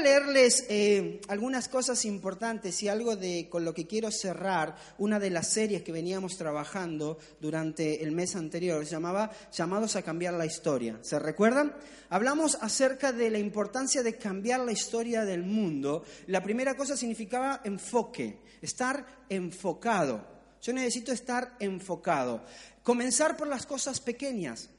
Leerles eh, algunas cosas importantes y algo de con lo que quiero cerrar una de las series que veníamos trabajando durante el mes anterior. Se llamaba Llamados a cambiar la historia. ¿Se recuerdan? Hablamos acerca de la importancia de cambiar la historia del mundo. La primera cosa significaba enfoque, estar enfocado. Yo necesito estar enfocado. Comenzar por las cosas pequeñas.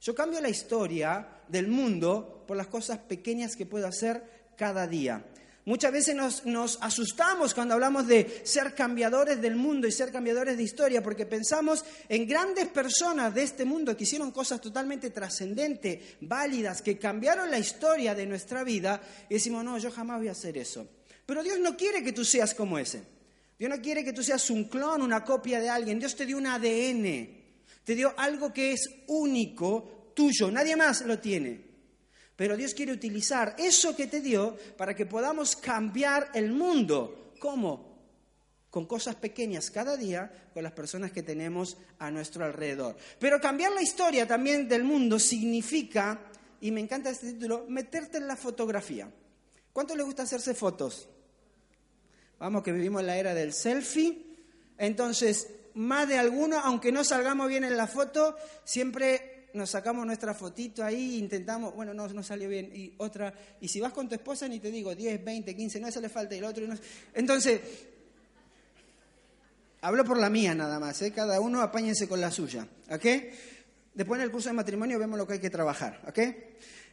Yo cambio la historia del mundo por las cosas pequeñas que puedo hacer cada día. Muchas veces nos, asustamos cuando hablamos de ser cambiadores del mundo y ser cambiadores de historia, porque pensamos en grandes personas de este mundo que hicieron cosas totalmente trascendentes, válidas, que cambiaron la historia de nuestra vida, y decimos, no, yo jamás voy a hacer eso. Pero Dios no quiere que tú seas como ese. Dios no quiere que tú seas un clon, una copia de alguien. Dios te dio un ADN, te dio algo que es único, tuyo, nadie más lo tiene. Pero Dios quiere utilizar eso que te dio para que podamos cambiar el mundo. ¿Cómo? Con cosas pequeñas cada día con las personas que tenemos a nuestro alrededor. Pero cambiar la historia también del mundo significa, y me encanta este título, meterte en la fotografía. ¿Cuánto le gusta hacerse fotos? Vamos, que vivimos en la era del selfie. Entonces, más de alguno, aunque no salgamos bien en la foto, siempre nos sacamos nuestra fotito ahí, intentamos, bueno, no, no salió bien, y otra, y si vas con tu esposa ni te digo 10, 20, 15, no, eso le falta, y el otro, no, entonces, hablo por la mía nada más, ¿eh? cada uno apáñense con la suya, ¿ok? Después en el curso de matrimonio vemos lo que hay que trabajar, ¿ok?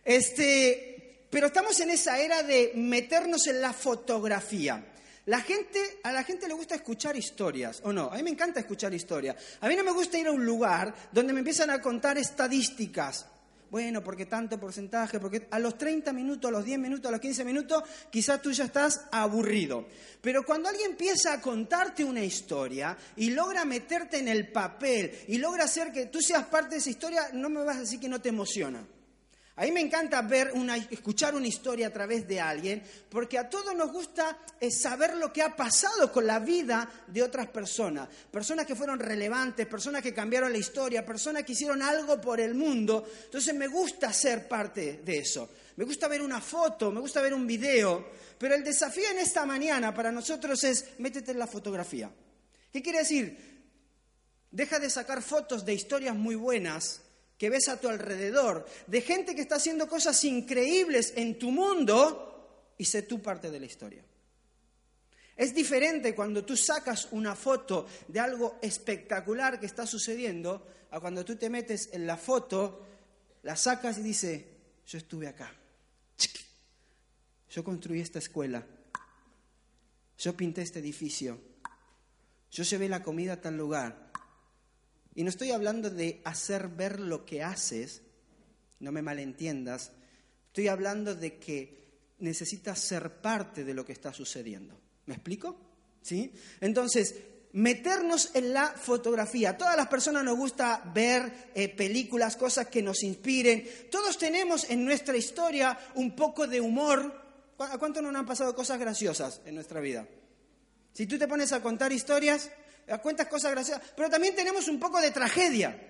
Este, pero estamos en esa era de meternos en la fotografía. La gente, a la gente le gusta escuchar historias, ¿o no? A mí me encanta escuchar historias. A mí no me gusta ir a un lugar donde me empiezan a contar estadísticas. Bueno, porque tanto porcentaje, porque a los 30 minutos, a los 10 minutos, a los 15 minutos, quizás tú ya estás aburrido. Pero cuando alguien empieza a contarte una historia y logra meterte en el papel y logra hacer que tú seas parte de esa historia, no me vas a decir que no te emociona. A mí me encanta ver una, escuchar una historia a través de alguien, porque a todos nos gusta eh, saber lo que ha pasado con la vida de otras personas. Personas que fueron relevantes, personas que cambiaron la historia, personas que hicieron algo por el mundo. Entonces me gusta ser parte de eso. Me gusta ver una foto, me gusta ver un video. Pero el desafío en esta mañana para nosotros es métete en la fotografía. ¿Qué quiere decir? Deja de sacar fotos de historias muy buenas que ves a tu alrededor, de gente que está haciendo cosas increíbles en tu mundo y sé tú parte de la historia. Es diferente cuando tú sacas una foto de algo espectacular que está sucediendo a cuando tú te metes en la foto, la sacas y dices, yo estuve acá, yo construí esta escuela, yo pinté este edificio, yo llevé la comida a tal lugar, y no estoy hablando de hacer ver lo que haces, no me malentiendas, estoy hablando de que necesitas ser parte de lo que está sucediendo. ¿Me explico? ¿Sí? Entonces, meternos en la fotografía. Todas las personas nos gusta ver eh, películas, cosas que nos inspiren. Todos tenemos en nuestra historia un poco de humor. ¿A cuánto no nos han pasado cosas graciosas en nuestra vida? Si tú te pones a contar historias, a cuentas cosas graciosas, pero también tenemos un poco de tragedia.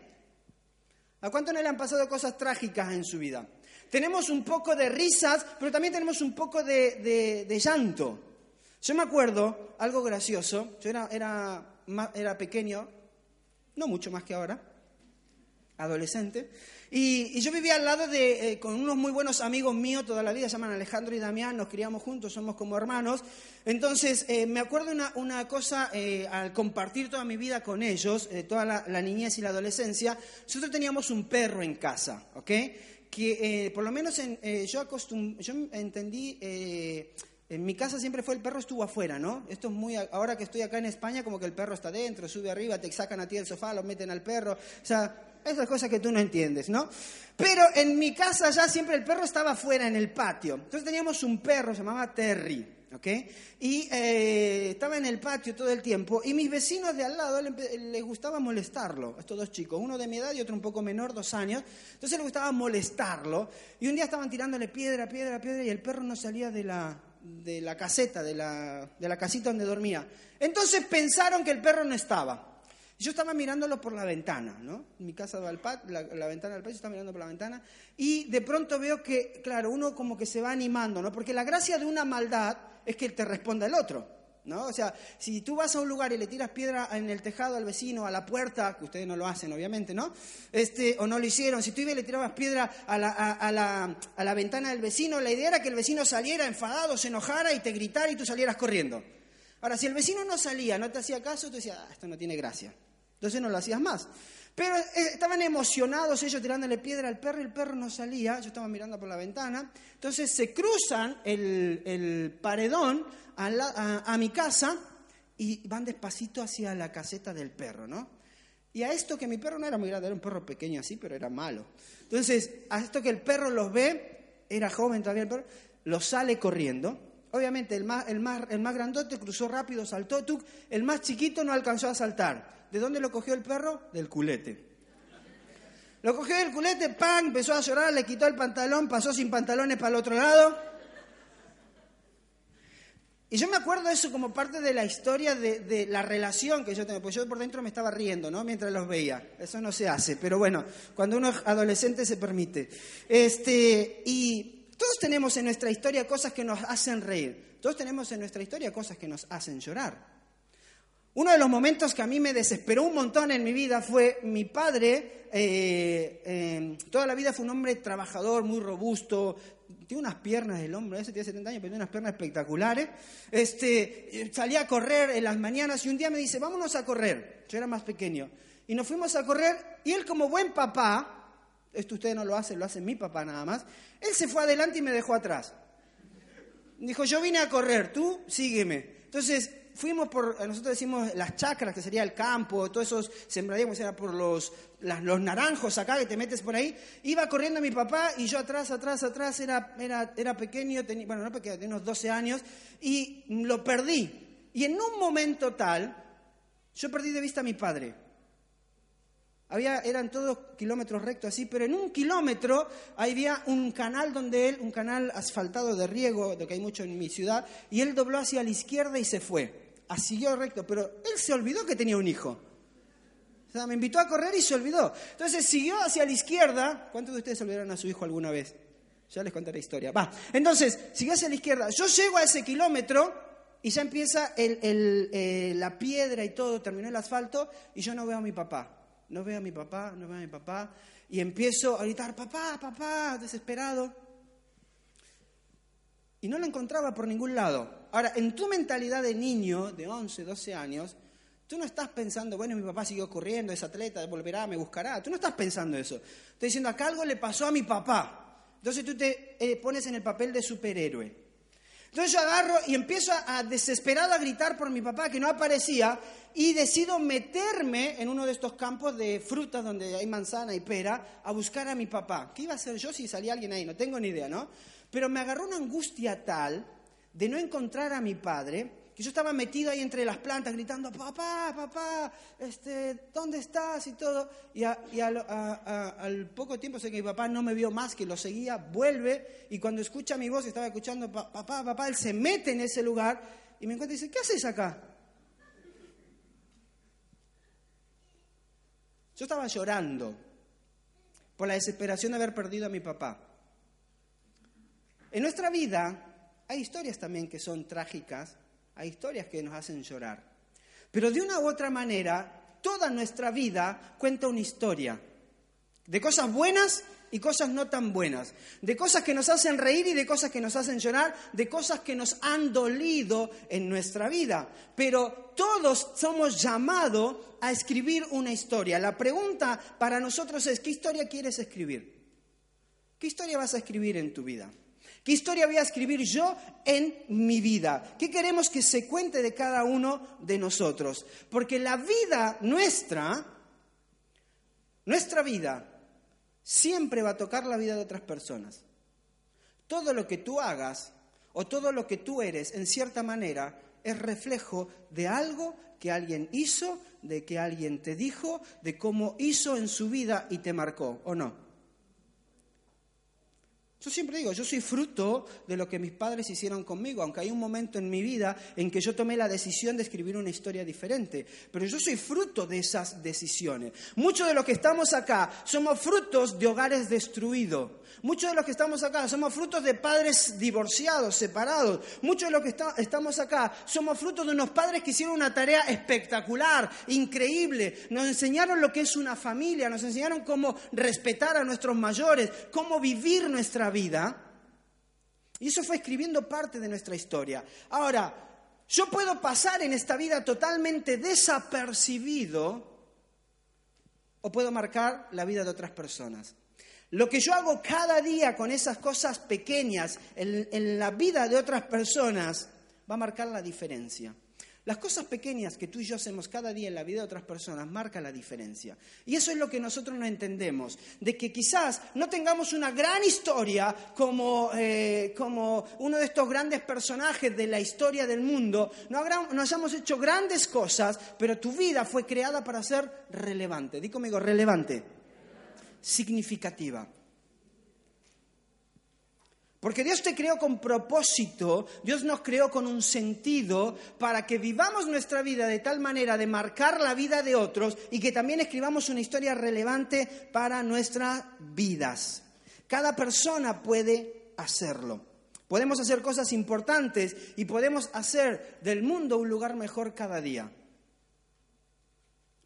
¿A cuánto no le han pasado cosas trágicas en su vida? Tenemos un poco de risas, pero también tenemos un poco de, llanto. Yo me acuerdo algo gracioso, yo era, era, era pequeño, no mucho más que ahora, adolescente, y, yo vivía al lado de, eh, con unos muy buenos amigos míos toda la vida, se llaman Alejandro y Damián, nos criamos juntos, somos como hermanos. Entonces, eh, me acuerdo una, una cosa, eh, al compartir toda mi vida con ellos, toda la, niñez y la adolescencia, nosotros teníamos un perro en casa, ¿ok? Que por lo menos yo, acostum yo entendí... En mi casa siempre fue el perro estuvo afuera, ¿no? Esto es muy ahora que estoy acá en España como que el perro está dentro, sube arriba, te sacan a ti del sofá, lo meten al perro, o sea, esas cosas que tú no entiendes, ¿no? Pero en mi casa ya siempre el perro estaba fuera en el patio. Entonces teníamos un perro, se llamaba Terry, ¿ok? Y eh, estaba en el patio todo el tiempo y mis vecinos de al lado les gustaba molestarlo, estos dos chicos, uno de mi edad y otro un poco menor, dos años, entonces les gustaba molestarlo y un día estaban tirándole piedra, piedra, piedra y el perro no salía de la, de la caseta, de la, de la casita donde dormía. Entonces pensaron que el perro no estaba. Yo estaba mirándolo por la ventana, ¿no? Mi casa va al pat, la, ventana del patio, estaba mirando por la ventana y de pronto veo que, claro, uno como que se va animando, ¿no? Porque la gracia de una maldad es que te responda el otro, ¿no? O sea, si tú vas a un lugar y le tiras piedra en el tejado al vecino, a la puerta, que ustedes no lo hacen, obviamente, ¿no? Este, o no lo hicieron, si tú ibas y le tirabas piedra a la, a, la, a la ventana del vecino, la idea era que el vecino saliera enfadado, se enojara y te gritara y tú salieras corriendo. Ahora, si el vecino no salía, no te hacía caso, tú decías, ah, esto no tiene gracia. Entonces no lo hacías más. Pero eh, estaban emocionados ellos tirándole piedra al perro y el perro no salía. Yo estaba mirando por la ventana. Entonces se cruzan el, paredón a, mi casa y van despacito hacia la caseta del perro, ¿no? Y a esto que mi perro no era muy grande, era un perro pequeño así, pero era malo. Entonces, a esto que el perro los ve, era joven todavía el perro, los sale corriendo Obviamente el más, el más, el más grandote cruzó rápido, saltó, tú, el más chiquito no alcanzó a saltar. ¿De dónde lo cogió el perro? Del culete. Lo cogió del culete, ¡pam! Empezó a llorar, le quitó el pantalón, pasó sin pantalones para el otro lado. Y yo me acuerdo eso como parte de la historia de, de, la relación que yo tengo, pues yo por dentro me estaba riendo, ¿no? Mientras los veía. Eso no se hace, pero bueno, cuando uno es adolescente se permite. Este, y todos tenemos en nuestra historia cosas que nos hacen reír. Todos tenemos en nuestra historia cosas que nos hacen llorar. Uno de los momentos que a mí me desesperó un montón en mi vida fue mi padre, eh, eh, toda la vida fue un hombre trabajador, muy robusto, tiene unas piernas el hombre, ese tiene 70 años, pero tiene unas piernas espectaculares. Este, salía a correr en las mañanas y un día me dice, vámonos a correr. Yo era más pequeño. Y nos fuimos a correr y él como buen papá, esto ustedes no lo hacen, lo hace mi papá nada más, él se fue adelante y me dejó atrás. Dijo, yo vine a correr, tú sígueme. Entonces fuimos por, nosotros decimos las chacras, que sería el campo, todos esos sembradíos, era por los, los naranjos acá que te metes por ahí. Iba corriendo mi papá y yo atrás, atrás, atrás, era, era, era pequeño, tenía, bueno, no pequeño, tenía unos 12 años, y lo perdí. Y en un momento tal, yo perdí de vista a mi padre. Había, eran todos kilómetros rectos así, pero en un kilómetro había un canal donde él, un canal asfaltado de riego, de que hay mucho en mi ciudad, y él dobló hacia la izquierda y se fue. Siguió recto, pero él se olvidó que tenía un hijo. O sea, me invitó a correr y se olvidó. Entonces siguió hacia la izquierda. ¿Cuántos de ustedes olvidaron a su hijo alguna vez? Ya les contaré la historia. Va. Entonces, siguió hacia la izquierda. Yo llego a ese kilómetro y ya empieza eh, la piedra y todo, terminó el asfalto y yo no veo a mi papá no veo a mi papá, no veo a mi papá, y empiezo a gritar, papá, papá, desesperado. Y no lo encontraba por ningún lado. Ahora, en tu mentalidad de niño, de 11, 12 años, tú no estás pensando, bueno, mi papá siguió corriendo, es atleta, volverá, me buscará. Tú no estás pensando eso. Estás diciendo, acá algo le pasó a mi papá. Entonces tú te eh, pones en el papel de superhéroe. Entonces yo agarro y empiezo a, desesperado a gritar por mi papá que no aparecía y decido meterme en uno de estos campos de frutas donde hay manzana y pera a buscar a mi papá. ¿Qué iba a hacer yo si salía alguien ahí? No tengo ni idea, ¿no? Pero me agarró una angustia tal de no encontrar a mi padre que yo estaba metido ahí entre las plantas gritando, papá, papá, este, ¿dónde estás? y todo. Y, al poco tiempo sé que mi papá no me vio más, que lo seguía, vuelve y cuando escucha mi voz, estaba escuchando, papá, papá, él se mete en ese lugar y me encuentra y dice, ¿qué haces acá? Yo estaba llorando por la desesperación de haber perdido a mi papá. En nuestra vida hay historias también que son trágicas, hay historias que nos hacen llorar. Pero de una u otra manera, toda nuestra vida cuenta una historia de cosas buenas y cosas no tan buenas, de cosas que nos hacen reír y de cosas que nos hacen llorar, de cosas que nos han dolido en nuestra vida. Pero todos somos llamados a escribir una historia. La pregunta para nosotros es, ¿qué historia quieres escribir? ¿Qué historia vas a escribir en tu vida? ¿Qué historia voy a escribir yo en mi vida? ¿Qué queremos que se cuente de cada uno de nosotros? Porque la vida nuestra, nuestra vida, siempre va a tocar la vida de otras personas. Todo lo que tú hagas o todo lo que tú eres, en cierta manera, es reflejo de algo que alguien hizo, de que alguien te dijo, de cómo hizo en su vida y te marcó, ¿o no? Yo siempre digo, yo soy fruto de lo que mis padres hicieron conmigo, aunque hay un momento en mi vida en que yo tomé la decisión de escribir una historia diferente, pero yo soy fruto de esas decisiones. Muchos de los que estamos acá somos frutos de hogares destruidos. Muchos de los que estamos acá somos frutos de padres divorciados, separados. Muchos de los que estamos acá somos frutos de unos padres que hicieron una tarea espectacular, increíble. Nos enseñaron lo que es una familia, nos enseñaron cómo respetar a nuestros mayores, cómo vivir nuestra vida. Y eso fue escribiendo parte de nuestra historia. Ahora, yo puedo pasar en esta vida totalmente desapercibido o puedo marcar la vida de otras personas. Lo que yo hago cada día con esas cosas pequeñas en, en la vida de otras personas va a marcar la diferencia. Las cosas pequeñas que tú y yo hacemos cada día en la vida de otras personas marcan la diferencia. Y eso es lo que nosotros no entendemos, de que quizás no tengamos una gran historia como, eh, como uno de estos grandes personajes de la historia del mundo, no, no hayamos hecho grandes cosas, pero tu vida fue creada para ser relevante. Di conmigo, relevante, significativa. Porque Dios te creó con propósito, Dios nos creó con un sentido para que vivamos nuestra vida de tal manera de marcar la vida de otros y que también escribamos una historia relevante para nuestras vidas. Cada persona puede hacerlo. Podemos hacer cosas importantes y podemos hacer del mundo un lugar mejor cada día.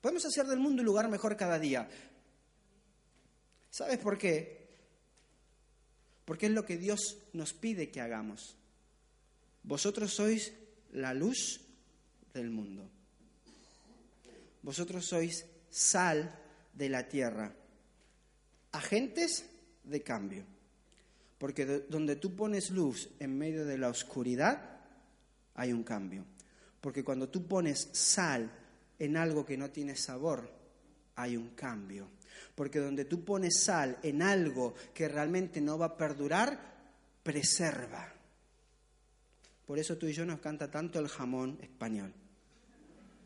Podemos hacer del mundo un lugar mejor cada día. ¿Sabes por qué? Porque es lo que Dios nos pide que hagamos. Vosotros sois la luz del mundo. Vosotros sois sal de la tierra, agentes de cambio. Porque donde tú pones luz en medio de la oscuridad, hay un cambio. Porque cuando tú pones sal en algo que no tiene sabor, hay un cambio. Porque donde tú pones sal en algo que realmente no va a perdurar, preserva. Por eso tú y yo nos canta tanto el jamón español,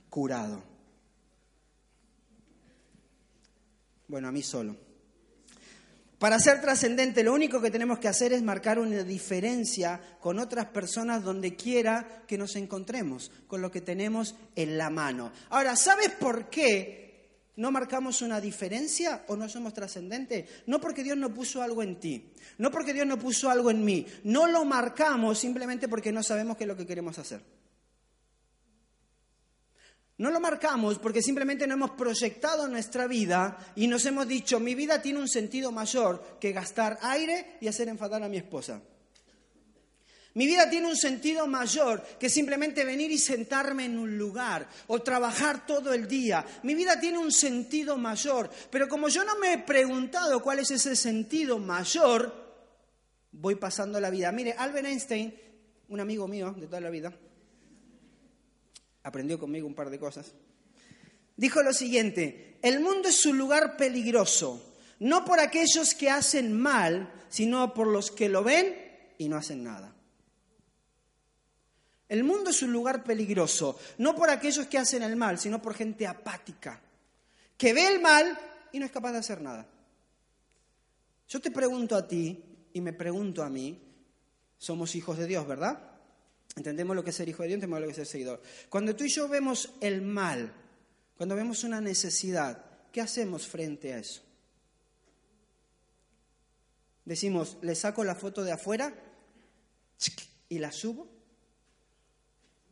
curado. Bueno, a mí solo. Para ser trascendente, lo único que tenemos que hacer es marcar una diferencia con otras personas donde quiera que nos encontremos, con lo que tenemos en la mano. Ahora, ¿sabes por qué ¿No marcamos una diferencia o no somos trascendentes? No porque Dios no puso algo en ti, no porque Dios no puso algo en mí, no lo marcamos simplemente porque no sabemos qué es lo que queremos hacer. No lo marcamos porque simplemente no hemos proyectado nuestra vida y nos hemos dicho, mi vida tiene un sentido mayor que gastar aire y hacer enfadar a mi esposa. Mi vida tiene un sentido mayor que simplemente venir y sentarme en un lugar o trabajar todo el día. Mi vida tiene un sentido mayor, pero como yo no me he preguntado cuál es ese sentido mayor, voy pasando la vida. Mire, Albert Einstein, un amigo mío de toda la vida, aprendió conmigo un par de cosas, dijo lo siguiente, el mundo es un lugar peligroso, no por aquellos que hacen mal, sino por los que lo ven y no hacen nada. El mundo es un lugar peligroso, no por aquellos que hacen el mal, sino por gente apática, que ve el mal y no es capaz de hacer nada. Yo te pregunto a ti y me pregunto a mí, somos hijos de Dios, ¿verdad? Entendemos lo que es ser hijo de Dios, entendemos lo que es ser seguidor. Cuando tú y yo vemos el mal, cuando vemos una necesidad, ¿qué hacemos frente a eso? Decimos, le saco la foto de afuera y la subo.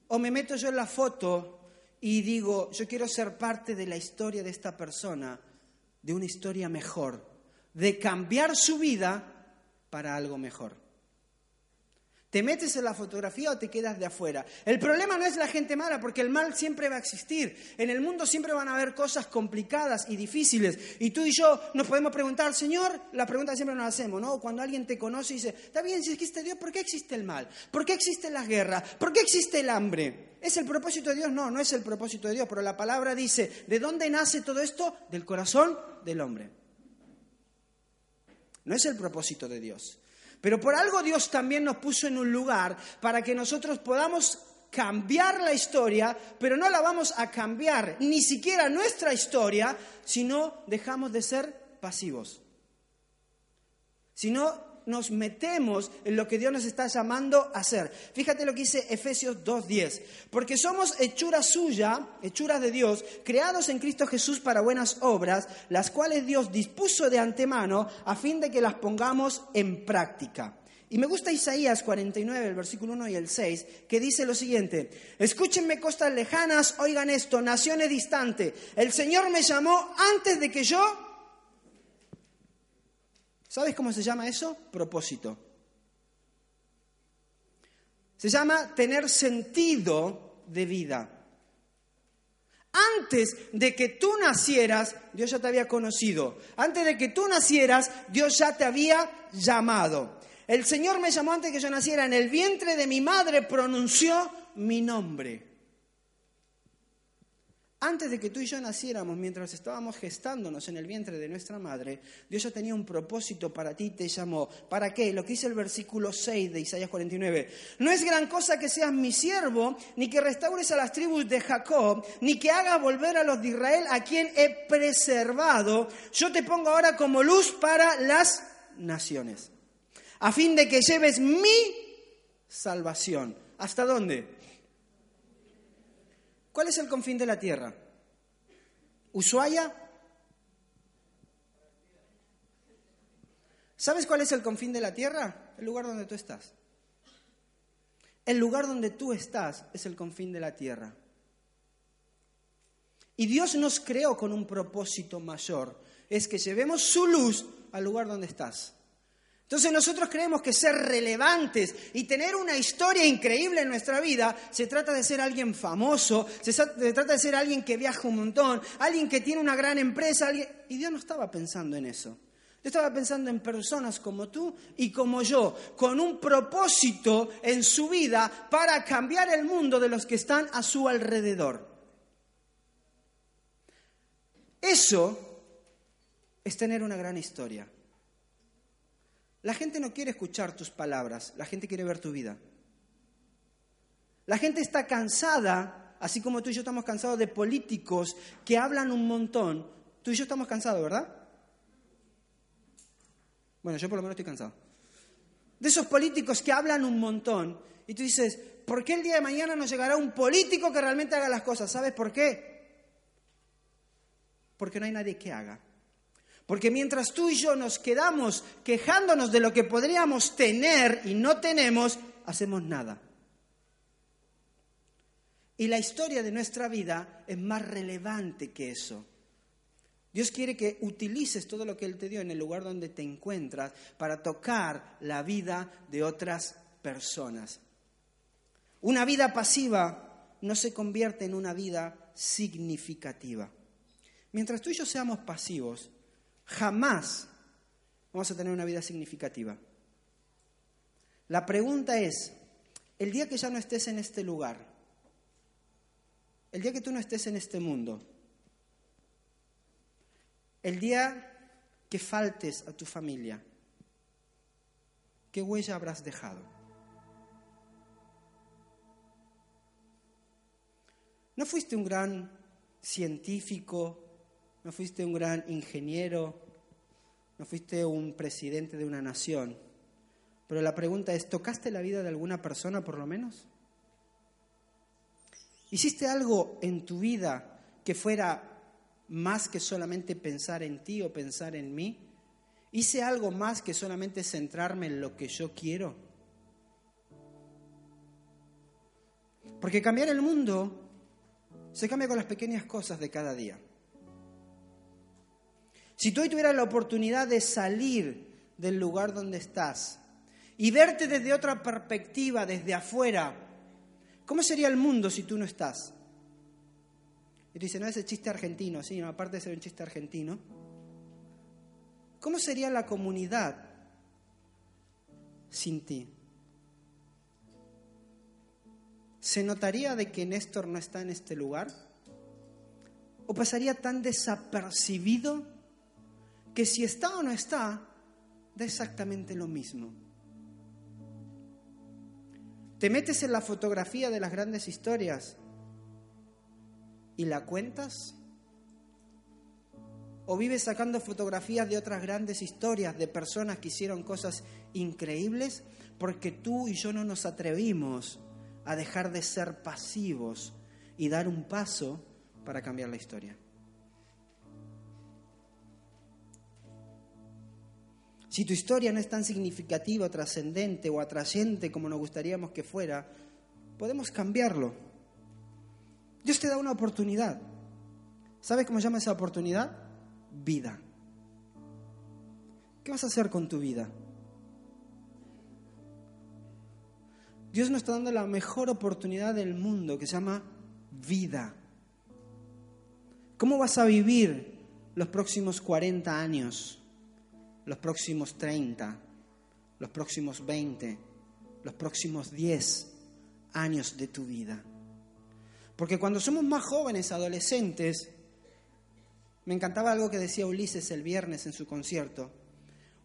O me meto yo en la foto y digo, yo quiero ser parte de la historia de esta persona, de una historia mejor, de cambiar su vida para algo mejor. ¿Te metes en la fotografía o te quedas de afuera? El problema no es la gente mala, porque el mal siempre va a existir. En el mundo siempre van a haber cosas complicadas y difíciles. Y tú y yo nos podemos preguntar, Señor, la pregunta siempre nos hacemos, ¿no? Cuando alguien te conoce y dice, está bien, si existe Dios, ¿por qué existe el mal? ¿Por qué existe la guerra? ¿Por qué existe el hambre? ¿Es el propósito de Dios? No, no es el propósito de Dios, pero la palabra dice, ¿de dónde nace todo esto? Del corazón del hombre. No es el propósito de Dios. Pero por algo Dios también nos puso en un lugar para que nosotros podamos cambiar la historia, pero no la vamos a cambiar, ni siquiera nuestra historia, si no dejamos de ser pasivos. Si no nos metemos en lo que Dios nos está llamando a hacer. Fíjate lo que dice Efesios 2.10. Porque somos hechura suya, hechuras de Dios, creados en Cristo Jesús para buenas obras, las cuales Dios dispuso de antemano a fin de que las pongamos en práctica. Y me gusta Isaías 49, el versículo 1 y el 6, que dice lo siguiente, escúchenme costas lejanas, oigan esto, naciones distantes, el Señor me llamó antes de que yo ¿Sabes cómo se llama eso? Propósito. Se llama tener sentido de vida. Antes de que tú nacieras, Dios ya te había conocido. Antes de que tú nacieras, Dios ya te había llamado. El Señor me llamó antes de que yo naciera. En el vientre de mi madre pronunció mi nombre. Antes de que tú y yo naciéramos, mientras estábamos gestándonos en el vientre de nuestra madre, Dios ya tenía un propósito para ti, te llamó. ¿Para qué? Lo que dice el versículo 6 de Isaías 49. No es gran cosa que seas mi siervo, ni que restaures a las tribus de Jacob, ni que hagas volver a los de Israel a quien he preservado. Yo te pongo ahora como luz para las naciones, a fin de que lleves mi salvación. ¿Hasta dónde? ¿Cuál es el confín de la tierra? ¿Ushuaia? ¿Sabes cuál es el confín de la tierra? El lugar donde tú estás. El lugar donde tú estás es el confín de la tierra. Y Dios nos creó con un propósito mayor, es que llevemos su luz al lugar donde estás. Entonces nosotros creemos que ser relevantes y tener una historia increíble en nuestra vida se trata de ser alguien famoso, se, trata de ser alguien que viaja un montón, alguien que tiene una gran empresa, y Dios no estaba pensando en eso. Dios estaba pensando en personas como tú y como yo, con un propósito en su vida para cambiar el mundo de los que están a su alrededor. Eso es tener una gran historia. La gente no quiere escuchar tus palabras, la gente quiere ver tu vida. La gente está cansada, así como tú y yo estamos cansados de políticos que hablan un montón. Tú y yo estamos cansados, ¿verdad? Bueno, yo por lo menos estoy cansado. De esos políticos que hablan un montón. Y tú dices, ¿por qué el día de mañana no llegará un político que realmente haga las cosas? ¿Sabes por qué? Porque no hay nadie que haga. Porque mientras tú y yo nos quedamos quejándonos de lo que podríamos tener y no tenemos, hacemos nada. Y la historia de nuestra vida es más relevante que eso. Dios quiere que utilices todo lo que Él te dio en el lugar donde te encuentras para tocar la vida de otras personas. Una vida pasiva no se convierte en una vida significativa. Mientras tú y yo seamos pasivos, jamás vamos a tener una vida significativa. La pregunta es, el día que ya no estés en este lugar, el día que tú no estés en este mundo, el día que faltes a tu familia, ¿qué huella habrás dejado? No fuiste un gran científico, no fuiste un gran ingeniero, no fuiste un presidente de una nación. Pero la pregunta es, ¿tocaste la vida de alguna persona por lo menos? ¿Hiciste algo en tu vida que fuera más que solamente pensar en ti o pensar en mí? ¿Hice algo más que solamente centrarme en lo que yo quiero? Porque cambiar el mundo se cambia con las pequeñas cosas de cada día. Si tú hoy tuvieras la oportunidad de salir del lugar donde estás y verte desde otra perspectiva, desde afuera, ¿cómo sería el mundo si tú no estás? Y tú dices, no, es el chiste argentino, sí, aparte de ser un chiste argentino. ¿Cómo sería la comunidad sin ti? ¿Se notaría de que Néstor no está en este lugar? ¿O pasaría tan desapercibido que si está o no está, da exactamente lo mismo. ¿Te metes en la fotografía de las grandes historias y la cuentas? ¿O vives sacando fotografías de otras grandes historias de personas que hicieron cosas increíbles? Porque tú y yo no nos atrevimos a dejar de ser pasivos y dar un paso para cambiar la historia. Si tu historia no es tan significativa, trascendente o atrayente como nos gustaríamos que fuera, podemos cambiarlo. Dios te da una oportunidad. ¿Sabes cómo se llama esa oportunidad? Vida. ¿Qué vas a hacer con tu vida? Dios nos está dando la mejor oportunidad del mundo que se llama vida. ¿Cómo vas a vivir los próximos 40 años? Los próximos 30, los próximos 20, los próximos 10 años de tu vida. Porque cuando somos más jóvenes, adolescentes, me encantaba algo que decía Ulises el viernes en su concierto.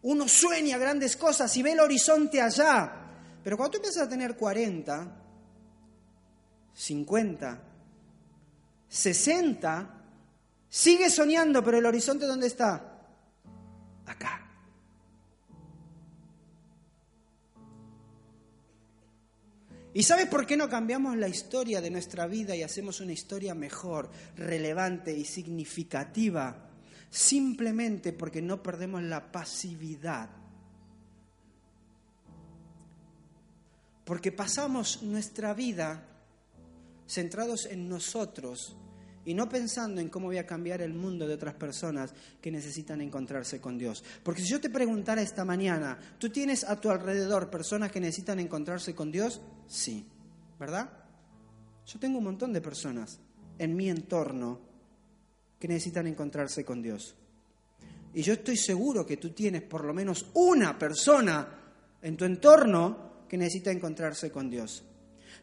Uno sueña grandes cosas y ve el horizonte allá. Pero cuando tú empiezas a tener 40, 50, 60, sigues soñando, pero el horizonte ¿dónde está? Acá. ¿Y sabes por qué no cambiamos la historia de nuestra vida y hacemos una historia mejor, relevante y significativa? Simplemente porque no perdemos la pasividad. Porque pasamos nuestra vida centrados en nosotros y no pensando en cómo voy a cambiar el mundo de otras personas que necesitan encontrarse con Dios. Porque si yo te preguntara esta mañana, ¿tú tienes a tu alrededor personas que necesitan encontrarse con Dios? Sí, ¿verdad? Yo tengo un montón de personas en mi entorno que necesitan encontrarse con Dios. Y yo estoy seguro que tú tienes por lo menos una persona en tu entorno que necesita encontrarse con Dios.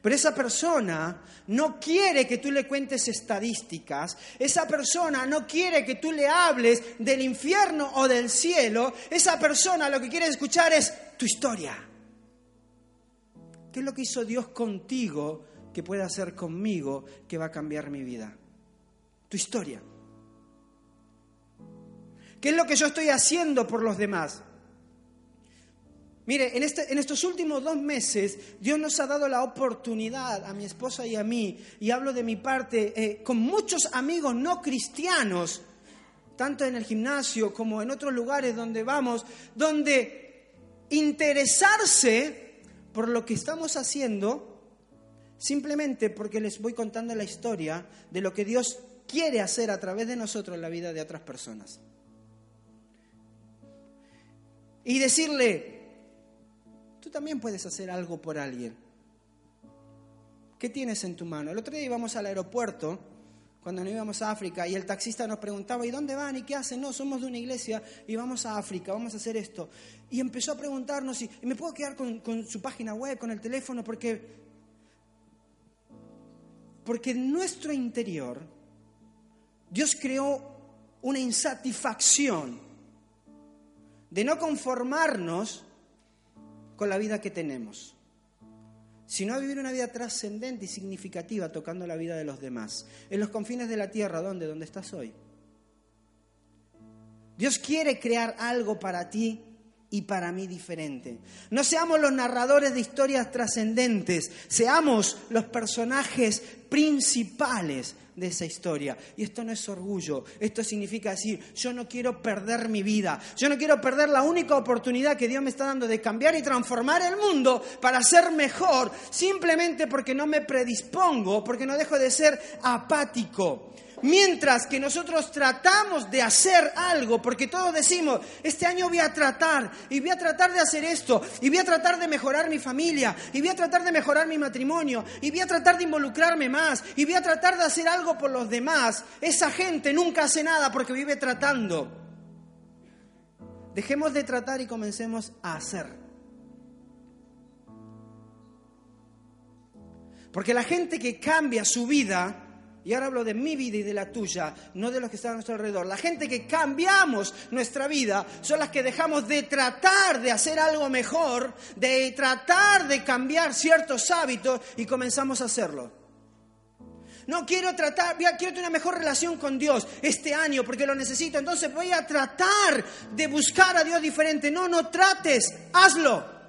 Pero esa persona no quiere que tú le cuentes estadísticas, esa persona no quiere que tú le hables del infierno o del cielo, esa persona lo que quiere escuchar es tu historia. ¿Qué es lo que hizo Dios contigo que puede hacer conmigo que va a cambiar mi vida? Tu historia. ¿Qué es lo que yo estoy haciendo por los demás? Mire, en, este, en, estos últimos dos meses Dios nos ha dado la oportunidad a mi esposa y a mí, y hablo de mi parte, eh, con muchos amigos no cristianos, tanto en el gimnasio como en otros lugares donde vamos, donde interesarse por lo que estamos haciendo, simplemente porque les voy contando la historia de lo que Dios quiere hacer a través de nosotros en la vida de otras personas. Y decirle, también puedes hacer algo por alguien. ¿Qué tienes en tu mano? El otro día íbamos al aeropuerto, cuando nos íbamos a África, y el taxista nos preguntaba, ¿y dónde van? ¿Y qué hacen? No, somos de una iglesia y vamos a África, vamos a hacer esto. Y empezó a preguntarnos, ¿y, me puedo quedar con, con su página web, con el teléfono? Porque, porque en nuestro interior Dios creó una insatisfacción de no conformarnos con la vida que tenemos, sino a vivir una vida trascendente y significativa tocando la vida de los demás. En los confines de la tierra, ¿dónde? ¿Dónde estás hoy? Dios quiere crear algo para ti y para mí diferente. No seamos los narradores de historias trascendentes, seamos los personajes principales de esa historia. Y esto no es orgullo, esto significa decir, yo no quiero perder mi vida, yo no quiero perder la única oportunidad que Dios me está dando de cambiar y transformar el mundo para ser mejor, simplemente porque no me predispongo, porque no dejo de ser apático. Mientras que nosotros tratamos de hacer algo, porque todos decimos, este año voy a tratar, y voy a tratar de hacer esto, y voy a tratar de mejorar mi familia, y voy a tratar de mejorar mi matrimonio, y voy a tratar de involucrarme más, y voy a tratar de hacer algo por los demás. Esa gente nunca hace nada porque vive tratando. Dejemos de tratar y comencemos a hacer. Porque la gente que cambia su vida y ahora hablo de mi vida y de la tuya, no de los que están a nuestro alrededor. La gente que cambiamos nuestra vida son las que dejamos de tratar de hacer algo mejor, de tratar de cambiar ciertos hábitos y comenzamos a hacerlo. No quiero tratar, quiero tener una mejor relación con Dios este año porque lo necesito. Entonces voy a tratar de buscar a Dios diferente. No, no trates, hazlo.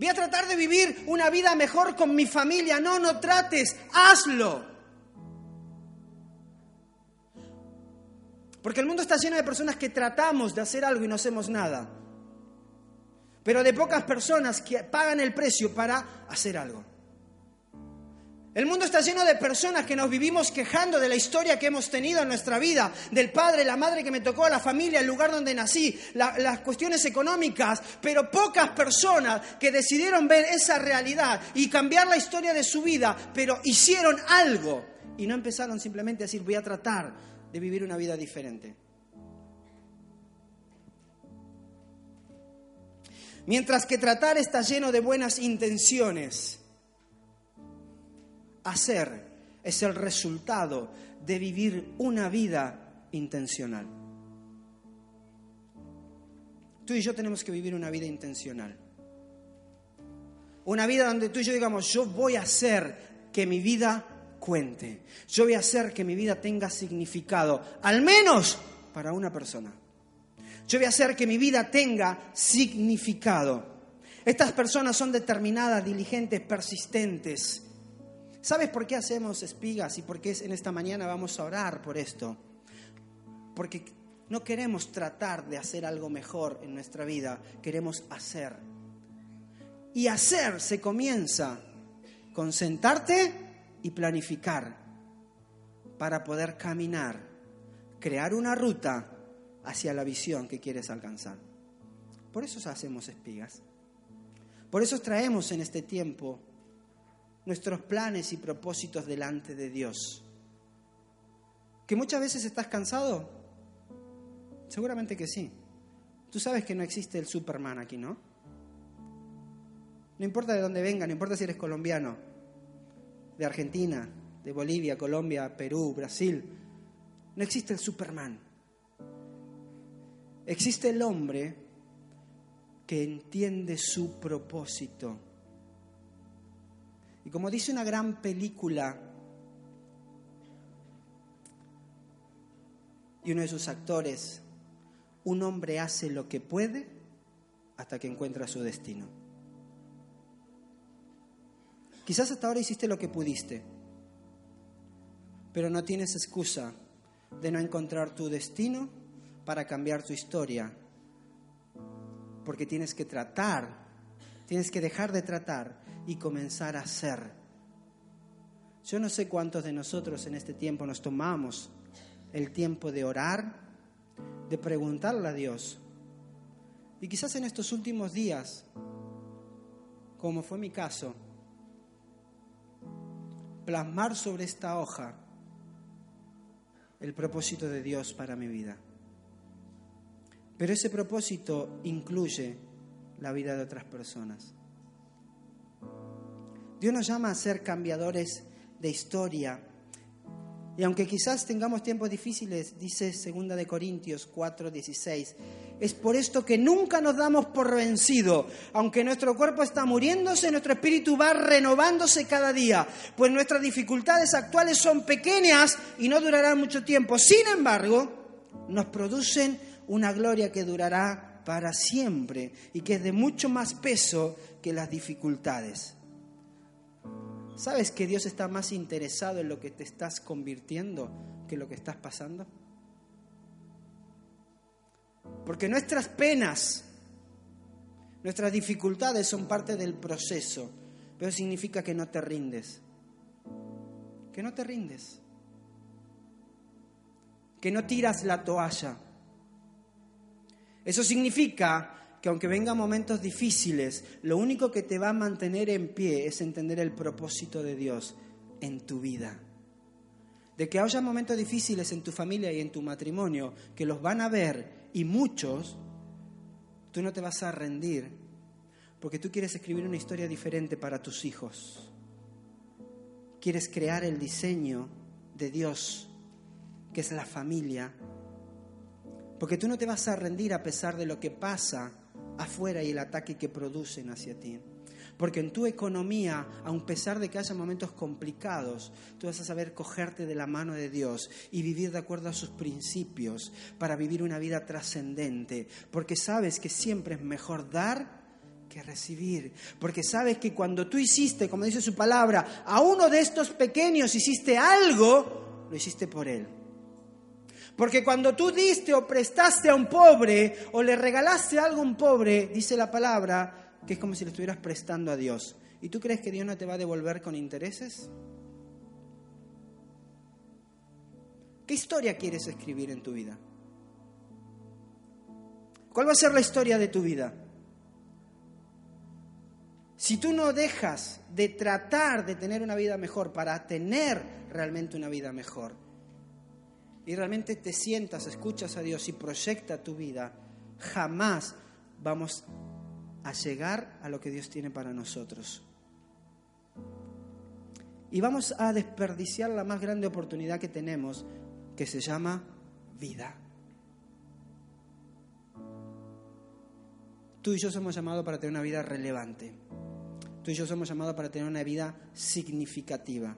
Voy a tratar de vivir una vida mejor con mi familia. No, no trates, hazlo. Porque el mundo está lleno de personas que tratamos de hacer algo y no hacemos nada. Pero de pocas personas que pagan el precio para hacer algo. El mundo está lleno de personas que nos vivimos quejando de la historia que hemos tenido en nuestra vida, del padre, la madre que me tocó, la familia, el lugar donde nací, las cuestiones económicas, pero pocas personas que decidieron ver esa realidad y cambiar la historia de su vida, pero hicieron algo y no empezaron simplemente a decir voy a tratar de vivir una vida diferente. Mientras que tratar está lleno de buenas intenciones hacer es el resultado de vivir una vida intencional. Tú y yo tenemos que vivir una vida intencional. Una vida donde tú y yo digamos, yo voy a hacer que mi vida cuente. Yo voy a hacer que mi vida tenga significado, al menos para una persona. Yo voy a hacer que mi vida tenga significado. Estas personas son determinadas, diligentes, persistentes ¿Sabes por qué hacemos espigas y por qué en esta mañana vamos a orar por esto? Porque no queremos tratar de hacer algo mejor en nuestra vida, queremos hacer. Y hacer se comienza con sentarte y planificar para poder caminar, crear una ruta hacia la visión que quieres alcanzar. Por eso hacemos espigas. Por eso traemos en este tiempo nuestros planes y propósitos delante de Dios. ¿Que muchas veces estás cansado? Seguramente que sí. Tú sabes que no existe el Superman aquí, ¿no? No importa de dónde venga, no importa si eres colombiano, de Argentina, de Bolivia, Colombia, Perú, Brasil. No existe el Superman. Existe el hombre que entiende su propósito como dice una gran película, y uno de sus actores, un hombre hace lo que puede hasta que encuentra su destino. Quizás hasta ahora hiciste lo que pudiste, pero no tienes excusa de no encontrar tu destino para cambiar tu historia, porque tienes que tratar, tienes que dejar de tratar y comenzar a hacer. Yo no sé cuántos de nosotros en este tiempo nos tomamos el tiempo de orar, de preguntarle a Dios. Y quizás en estos últimos días, como fue mi caso, plasmar sobre esta hoja el propósito de Dios para mi vida. Pero ese propósito incluye la vida de otras personas. Dios nos llama a ser cambiadores de historia. Y aunque quizás tengamos tiempos difíciles, dice 2 de Corintios 4:16, es por esto que nunca nos damos por vencido. Aunque nuestro cuerpo está muriéndose, nuestro espíritu va renovándose cada día, pues nuestras dificultades actuales son pequeñas y no durarán mucho tiempo. Sin embargo, nos producen una gloria que durará para siempre y que es de mucho más peso que las dificultades. ¿Sabes que Dios está más interesado en lo que te estás convirtiendo que lo que estás pasando? Porque nuestras penas, nuestras dificultades son parte del proceso, pero significa que no te rindes. Que no te rindes. Que no tiras la toalla. Eso significa que aunque vengan momentos difíciles, lo único que te va a mantener en pie es entender el propósito de Dios en tu vida. De que haya momentos difíciles en tu familia y en tu matrimonio, que los van a ver y muchos, tú no te vas a rendir, porque tú quieres escribir una historia diferente para tus hijos. quieres crear el diseño de Dios, que es la familia, porque tú no te vas a rendir a pesar de lo que pasa afuera y el ataque que producen hacia ti. Porque en tu economía, a pesar de que haya momentos complicados, tú vas a saber cogerte de la mano de Dios y vivir de acuerdo a sus principios para vivir una vida trascendente. Porque sabes que siempre es mejor dar que recibir. Porque sabes que cuando tú hiciste, como dice su palabra, a uno de estos pequeños hiciste algo, lo hiciste por él. Porque cuando tú diste o prestaste a un pobre o le regalaste algo a un pobre, dice la palabra, que es como si le estuvieras prestando a Dios. ¿Y tú crees que Dios no te va a devolver con intereses? ¿Qué historia quieres escribir en tu vida? ¿Cuál va a ser la historia de tu vida? Si tú no dejas de tratar de tener una vida mejor para tener realmente una vida mejor, y realmente te sientas, escuchas a Dios y proyecta tu vida, jamás vamos a llegar a lo que Dios tiene para nosotros. Y vamos a desperdiciar la más grande oportunidad que tenemos, que se llama vida. Tú y yo somos llamados para tener una vida relevante. Tú y yo somos llamados para tener una vida significativa.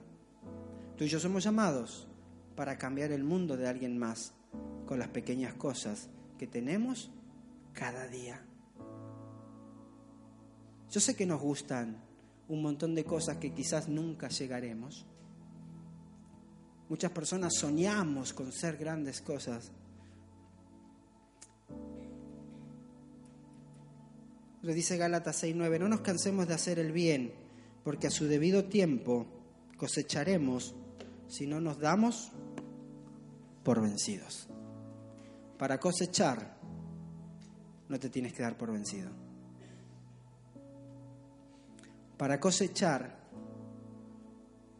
Tú y yo somos llamados para cambiar el mundo de alguien más con las pequeñas cosas que tenemos cada día. Yo sé que nos gustan un montón de cosas que quizás nunca llegaremos. Muchas personas soñamos con ser grandes cosas. Le dice Gálatas 6:9, no nos cansemos de hacer el bien, porque a su debido tiempo cosecharemos si no nos damos por vencidos. Para cosechar, no te tienes que dar por vencido. Para cosechar,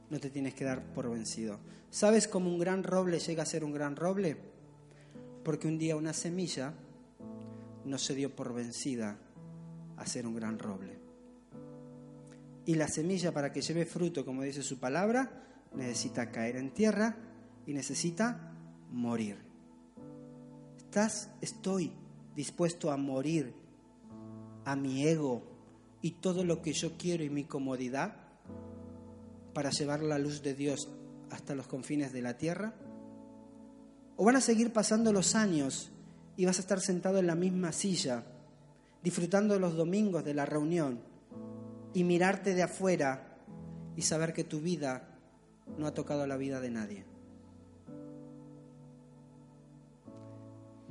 no te tienes que dar por vencido. ¿Sabes cómo un gran roble llega a ser un gran roble? Porque un día una semilla no se dio por vencida a ser un gran roble. Y la semilla para que lleve fruto, como dice su palabra, necesita caer en tierra y necesita morir. ¿Estás, estoy dispuesto a morir a mi ego y todo lo que yo quiero y mi comodidad para llevar la luz de Dios hasta los confines de la tierra? ¿O van a seguir pasando los años y vas a estar sentado en la misma silla, disfrutando los domingos de la reunión y mirarte de afuera y saber que tu vida no ha tocado la vida de nadie?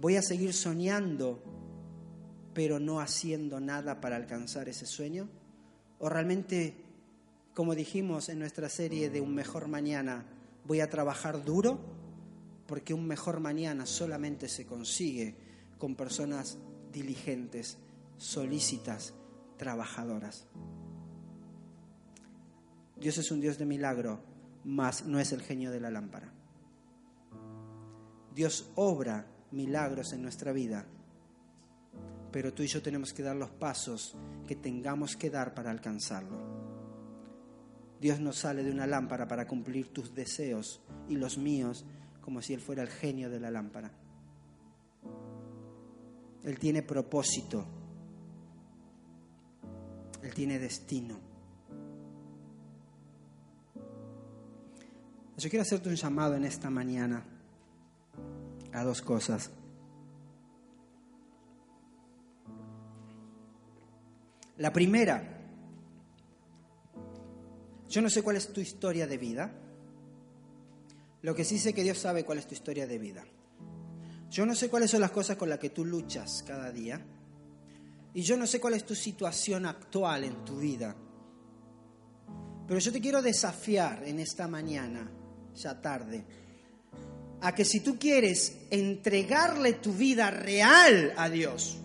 Voy a seguir soñando, pero no haciendo nada para alcanzar ese sueño. O realmente, como dijimos en nuestra serie de Un mejor mañana, voy a trabajar duro, porque un mejor mañana solamente se consigue con personas diligentes, solícitas, trabajadoras. Dios es un Dios de milagro, mas no es el genio de la lámpara. Dios obra milagros en nuestra vida, pero tú y yo tenemos que dar los pasos que tengamos que dar para alcanzarlo. Dios no sale de una lámpara para cumplir tus deseos y los míos como si Él fuera el genio de la lámpara. Él tiene propósito. Él tiene destino. Yo quiero hacerte un llamado en esta mañana a dos cosas. La primera, yo no sé cuál es tu historia de vida. Lo que sí sé que Dios sabe cuál es tu historia de vida. Yo no sé cuáles son las cosas con las que tú luchas cada día. Y yo no sé cuál es tu situación actual en tu vida. Pero yo te quiero desafiar en esta mañana, ya tarde, a que si tú quieres entregarle tu vida real a Dios,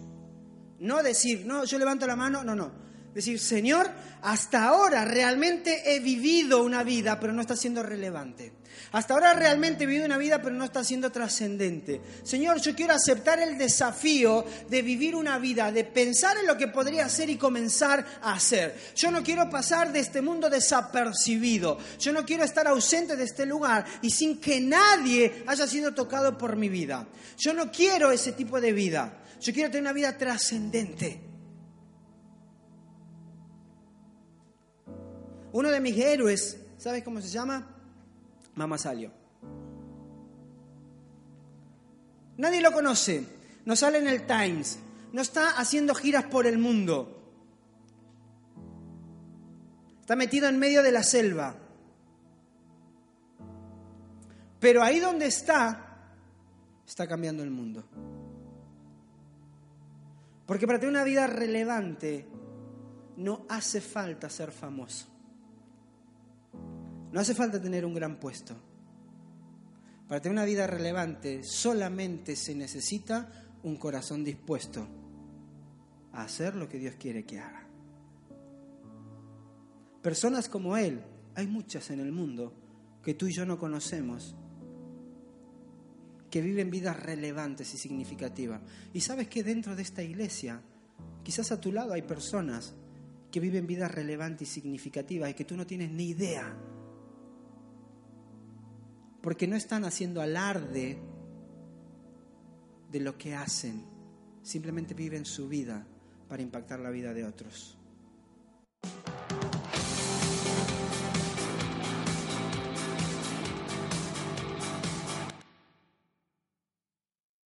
no decir, no, yo levanto la mano, no, no, Decir, Señor, hasta ahora realmente he vivido una vida, pero no está siendo relevante. Hasta ahora realmente he vivido una vida, pero no está siendo trascendente. Señor, yo quiero aceptar el desafío de vivir una vida, de pensar en lo que podría hacer y comenzar a hacer. Yo no quiero pasar de este mundo desapercibido. Yo no quiero estar ausente de este lugar y sin que nadie haya sido tocado por mi vida. Yo no quiero ese tipo de vida. Yo quiero tener una vida trascendente. Uno de mis héroes, ¿sabes cómo se llama? Mama Salio. Nadie lo conoce, no sale en el Times, no está haciendo giras por el mundo. Está metido en medio de la selva. Pero ahí donde está, está cambiando el mundo. Porque para tener una vida relevante no hace falta ser famoso. No hace falta tener un gran puesto. Para tener una vida relevante solamente se necesita un corazón dispuesto a hacer lo que Dios quiere que haga. Personas como Él, hay muchas en el mundo que tú y yo no conocemos, que viven vidas relevantes y significativas. Y sabes que dentro de esta iglesia, quizás a tu lado hay personas que viven vidas relevantes y significativas y que tú no tienes ni idea porque no están haciendo alarde de lo que hacen, simplemente viven su vida para impactar la vida de otros.